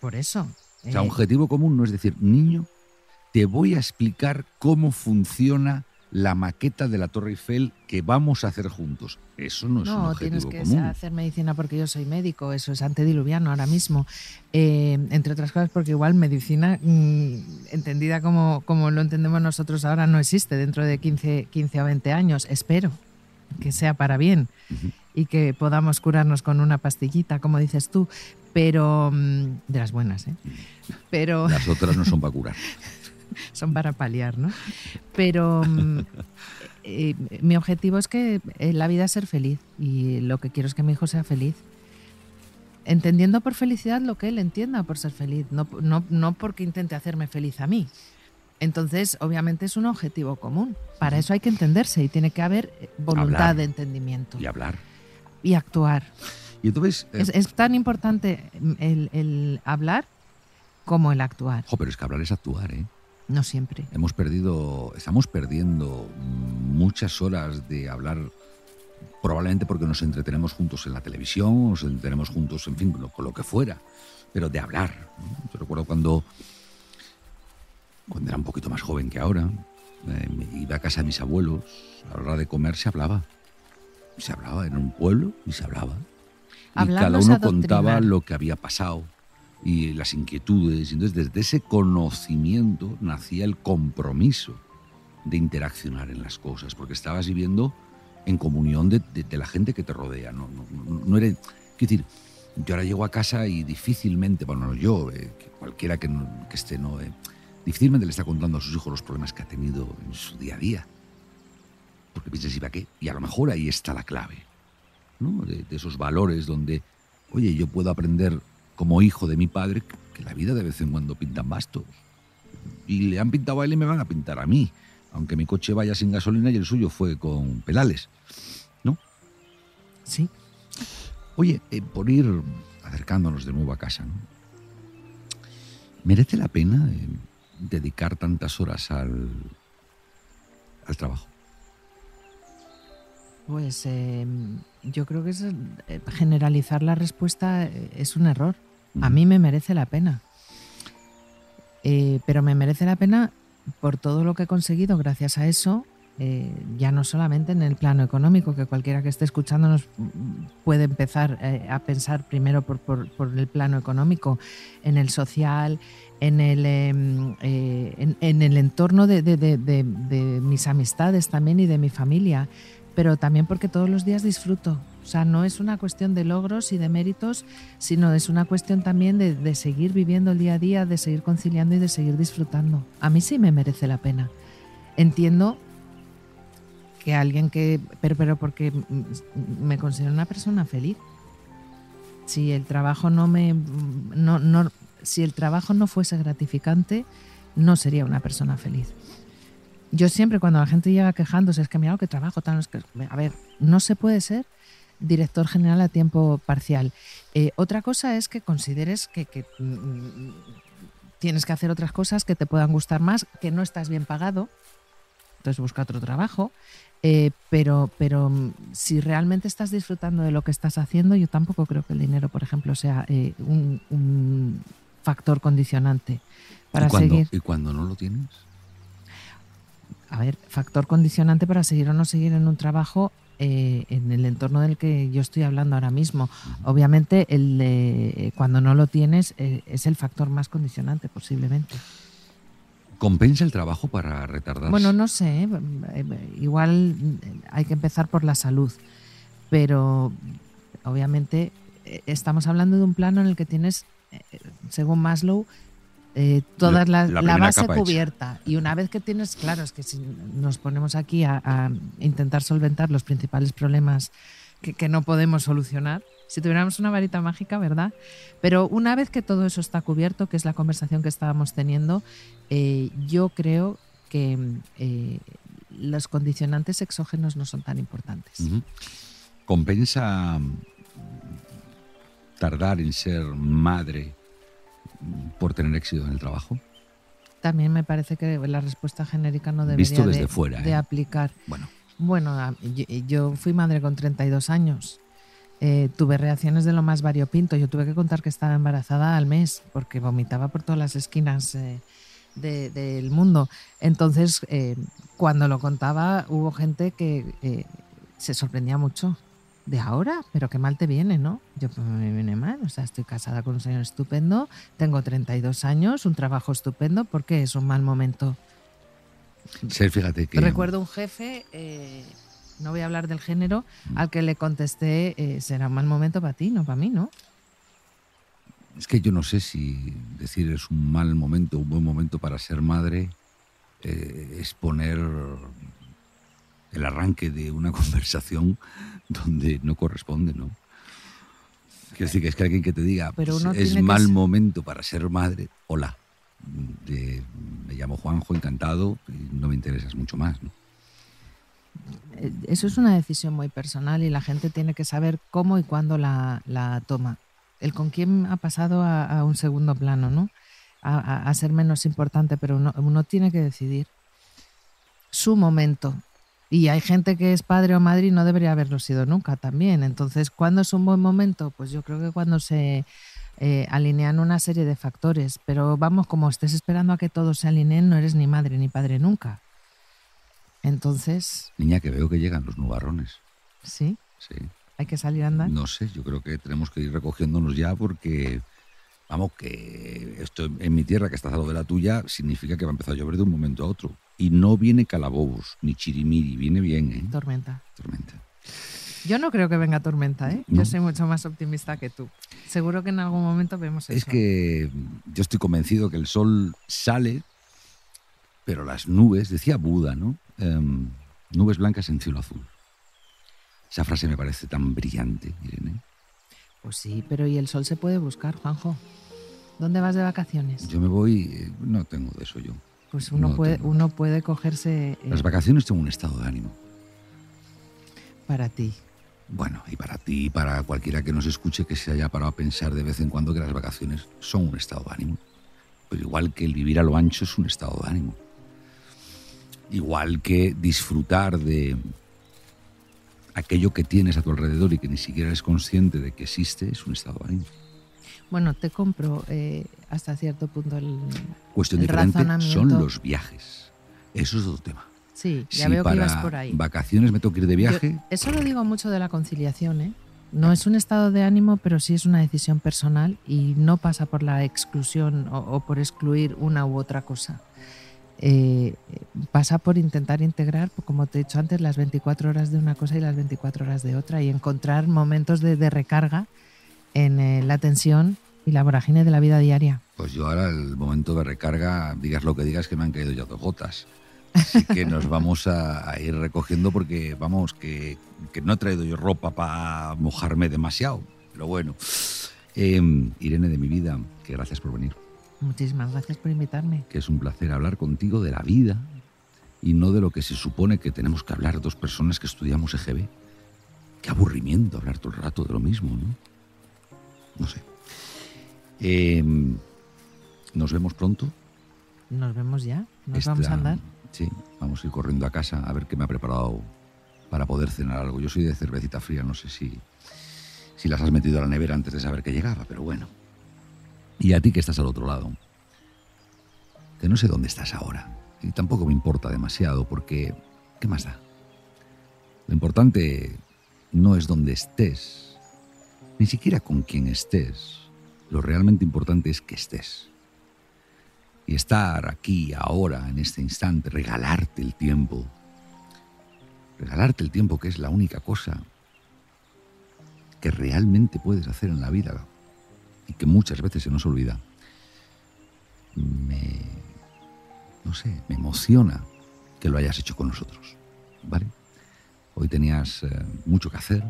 por eso. O sea, eh, objetivo común no es decir, niño, te voy a explicar cómo funciona la maqueta de la Torre Eiffel que vamos a hacer juntos. Eso no es un objetivo tienes que hacer medicina porque yo soy médico, eso es antediluviano ahora mismo. Eh, entre otras cosas porque igual medicina, mm, entendida como, como lo entendemos nosotros ahora, no existe dentro de 15, 15 o 20 años. Espero que sea para bien y que podamos curarnos con una pastillita, como dices tú, pero mm, de las buenas, ¿eh? Pero... Las otras no son para curar. son para paliar, ¿no? Pero mm, eh, mi objetivo es que en la vida ser feliz y lo que quiero es que mi hijo sea feliz. Entendiendo por felicidad lo que él entienda por ser feliz, no, no, porque intente hacerme feliz a mí. Entonces, obviamente es un objetivo común. Para eso hay que entenderse y tiene que haber voluntad de entendimiento. Y hablar. Y actuar. Y entonces, eh, es, tan importante el, el, hablar como el actuar. Jo, pero es que hablar es actuar, ¿eh? No siempre. Hemos perdido, estamos perdiendo muchas horas de hablar, probablemente porque nos entretenemos juntos en la televisión, nos entretenemos juntos, en fin, con lo que fuera, pero de hablar. Yo recuerdo cuando, cuando era un poquito más joven que ahora, eh, iba a casa de mis abuelos, a la hora de comer se hablaba. Se hablaba, en un pueblo y se hablaba. Y cada uno contaba lo que había pasado y las inquietudes. Entonces, desde ese conocimiento nacía el compromiso de interaccionar en las cosas, porque estabas viviendo en comunión de, la gente que te rodea. No, no, no eres, quiero decir, yo ahora llego a casa y difícilmente, bueno, yo, eh, cualquiera que, esté, no, eh, difícilmente le está contando a sus hijos los problemas que ha tenido en su día a día. Porque piensas, ¿y para qué? Y a lo mejor ahí está la clave, ¿no? De, esos valores donde, oye, yo puedo aprender como hijo de mi padre que la vida de vez en cuando pintan bastos. Y le han pintado a él y me van a pintar a mí. Aunque mi coche vaya sin gasolina y el suyo fue con pedales, ¿no? Sí. Oye, eh, por ir acercándonos de nuevo a casa, ¿no? ¿merece la pena eh, dedicar tantas horas al, al trabajo? Pues em, yo creo que eh, generalizar la respuesta es un error. A mí me merece la pena. pero me merece la pena por todo lo que he conseguido gracias a eso eh, ya no solamente en el plano económico, que cualquiera que esté escuchándonos puede empezar eh, a pensar primero por, el plano económico, en el social, en el, em, eh, en, el entorno de, de, mis amistades también y de mi familia, pero también porque todos los días disfruto. O sea, no es una cuestión de logros y de méritos, sino es una cuestión también de seguir viviendo el día a día, de seguir conciliando y de seguir disfrutando. A mí sí me merece la pena. Entiendo que alguien que, pero, pero porque me considero una persona feliz. Si el trabajo no me, no, no, si el trabajo no fuese gratificante, no sería una persona feliz. Yo siempre cuando la gente llega quejándose es que mira que trabajo tan es que a ver, no se puede ser director general a tiempo parcial. Eh, otra cosa es que consideres que, que mm, tienes que hacer otras cosas que te puedan gustar más, que no estás bien pagado, entonces busca otro trabajo. Eh, pero, pero mm, si realmente estás disfrutando de lo que estás haciendo, yo tampoco creo que el dinero, por ejemplo, sea eh, un, factor condicionante para ¿Y cuando, seguir. ¿Y cuando no lo tienes? A ver, factor condicionante para seguir o no seguir en un trabajo eh, en el entorno del que yo estoy hablando ahora mismo. Obviamente, el cuando no lo tienes es el factor más condicionante, posiblemente. ¿Compensa el trabajo para retardarse? Bueno, no sé, ¿eh? igual hay que empezar por la salud, pero obviamente eh, estamos hablando de un plano en el que tienes, eh, según Maslow, toda la, base cubierta. Y una vez que tienes, claro, es que si nos ponemos aquí a, intentar solventar los principales problemas que no podemos solucionar, si tuviéramos una varita mágica, ¿verdad? Pero una vez que todo eso está cubierto, que es la conversación que estábamos teniendo, eh, yo creo que eh, los condicionantes exógenos no son tan importantes. ¿Compensa tardar en ser madre por tener éxito en el trabajo? También me parece que la respuesta genérica no debería desde de, fuera, de ¿eh? aplicar. Bueno. Bueno, yo fui madre con 32 años. Eh, tuve reacciones de lo más variopinto. Yo tuve que contar que estaba embarazada al mes porque vomitaba por todas las esquinas eh, del mundo. Entonces, eh, cuando lo contaba, hubo gente que se sorprendía mucho. De ahora, pero qué mal te viene, ¿no? Yo pues, me viene mal, o sea, estoy casada con un señor estupendo, tengo 32 años, un trabajo estupendo, ¿por qué es un mal momento? Sí, fíjate que... Recuerdo un jefe no voy a hablar del género, mm. al que le contesté, eh, será un mal momento para ti, no para mí, ¿no? Es que yo no sé si decir es un mal momento, un buen momento para ser madre, eh, es poner el arranque de una conversación donde no corresponde, ¿no? Quiero decir que es que alguien que te diga, pues, es mal momento para ser madre, hola, me llamo Juanjo, encantado, y no me interesas mucho más, ¿no? Eh, eso es una decisión muy personal y la gente tiene que saber cómo y cuándo la, toma. El con quién ha pasado a, un segundo plano, ¿no? A, ser menos importante, pero uno, tiene que decidir su momento. Y hay gente que es padre o madre y no debería haberlo sido nunca también. Entonces, ¿cuándo es un buen momento? Pues yo creo que cuando se eh, alinean una serie de factores. Pero vamos, como estés esperando a que todos se alineen, no eres ni madre ni padre nunca. Entonces. Niña, que veo que llegan los nubarrones. ¿Sí? Sí. ¿Hay que salir a andar? No sé, yo creo que tenemos que ir recogiéndonos ya porque, vamos, que esto en mi tierra, que está al lado de la tuya, significa que va a empezar a llover de un momento a otro. Y no viene calabobos, ni chirimiri, viene bien, ¿eh? Tormenta. Tormenta. Yo no creo que venga tormenta, ¿eh? No. Yo soy mucho más optimista que tú. Seguro que en algún momento vemos eso. Es que yo estoy convencido que el sol sale, pero las nubes, decía Buda, ¿no? Em, nubes blancas en cielo azul. Esa frase me parece tan brillante, Irene. Pues sí, pero ¿y el sol se puede buscar, Juanjo? ¿Dónde vas de vacaciones? Yo me voy, eh, no tengo de eso yo. Pues uno, no puede, uno puede cogerse eh, Las vacaciones tengo un estado de ánimo. para ti. Bueno, y para ti, y para cualquiera que nos escuche que se haya parado a pensar de vez en cuando que las vacaciones son un estado de ánimo. Pero igual que el vivir a lo ancho es un estado de ánimo. Igual que disfrutar de aquello que tienes a tu alrededor y que ni siquiera eres consciente de que existe es un estado de ánimo. Bueno, te compro eh, hasta cierto punto el... Cuestión El diferente son razonamiento. los viajes. Eso es otro tema. Sí, ya si veo que ibas por ahí. vacaciones me tengo que ir de viaje, Yo- eso lo digo mucho de la conciliación, ¿eh? No es un estado de ánimo, pero sí es una decisión personal y no pasa por la exclusión o, o por excluir una u otra cosa. Eh, pasa por intentar integrar, pues, como te he dicho antes, las 24 horas de una cosa y las 24 horas de otra y encontrar momentos de, de recarga en eh, la tensión y la vorágine de la vida diaria. Pues yo ahora el momento de recarga, digas lo que digas, que me han caído ya dos gotas. Así que nos vamos a, a ir recogiendo porque, vamos, que, que no he traído yo ropa para mojarme demasiado. Pero bueno, Eh, Irene de mi vida, que gracias por venir. Muchísimas gracias por invitarme. Que es un placer hablar contigo de la vida y no de lo que se supone que tenemos que hablar dos personas que estudiamos EGB. Qué aburrimiento hablar todo el rato de lo mismo, ¿no? No sé. Eh, nos vemos pronto. Nos vemos ya. Nos Esta- vamos a andar. Sí, vamos a ir corriendo a casa a ver qué me ha preparado para poder cenar algo. Yo soy de cervecita fría, no sé si, si las has metido a la nevera antes de saber que llegaba, pero bueno. Y a ti que estás al otro lado, que no sé dónde estás ahora, y tampoco me importa demasiado porque, ¿qué más da? Lo importante no es dónde estés, ni siquiera con quién estés. Lo realmente importante es que estés y estar aquí, ahora, en este instante, regalarte el tiempo. Regalarte el tiempo que es la única cosa que realmente puedes hacer en la vida y que muchas veces se nos olvida. Me, no sé, me emociona que lo hayas hecho con nosotros, ¿vale? Hoy tenías eh, mucho que hacer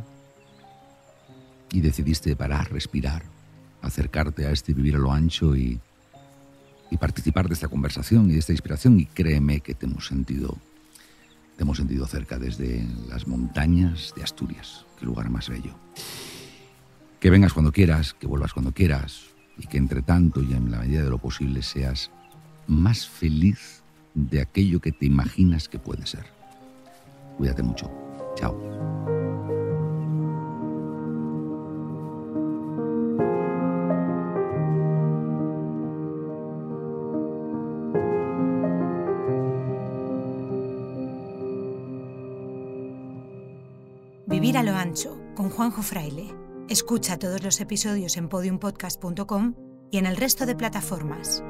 y decidiste parar, respirar, acercarte a este vivir a lo ancho y, y participar de esta conversación y de esta inspiración y créeme que te hemos sentido te hemos sentido cerca desde las montañas de Asturias, qué lugar más bello. Que vengas cuando quieras, que vuelvas cuando quieras y que entre tanto y en la medida de lo posible seas más feliz de aquello que te imaginas que puede ser. Cuídate mucho. Chao. Con Juanjo Fraile. Escucha todos los episodios en podiumpodcast.com y en el resto de plataformas.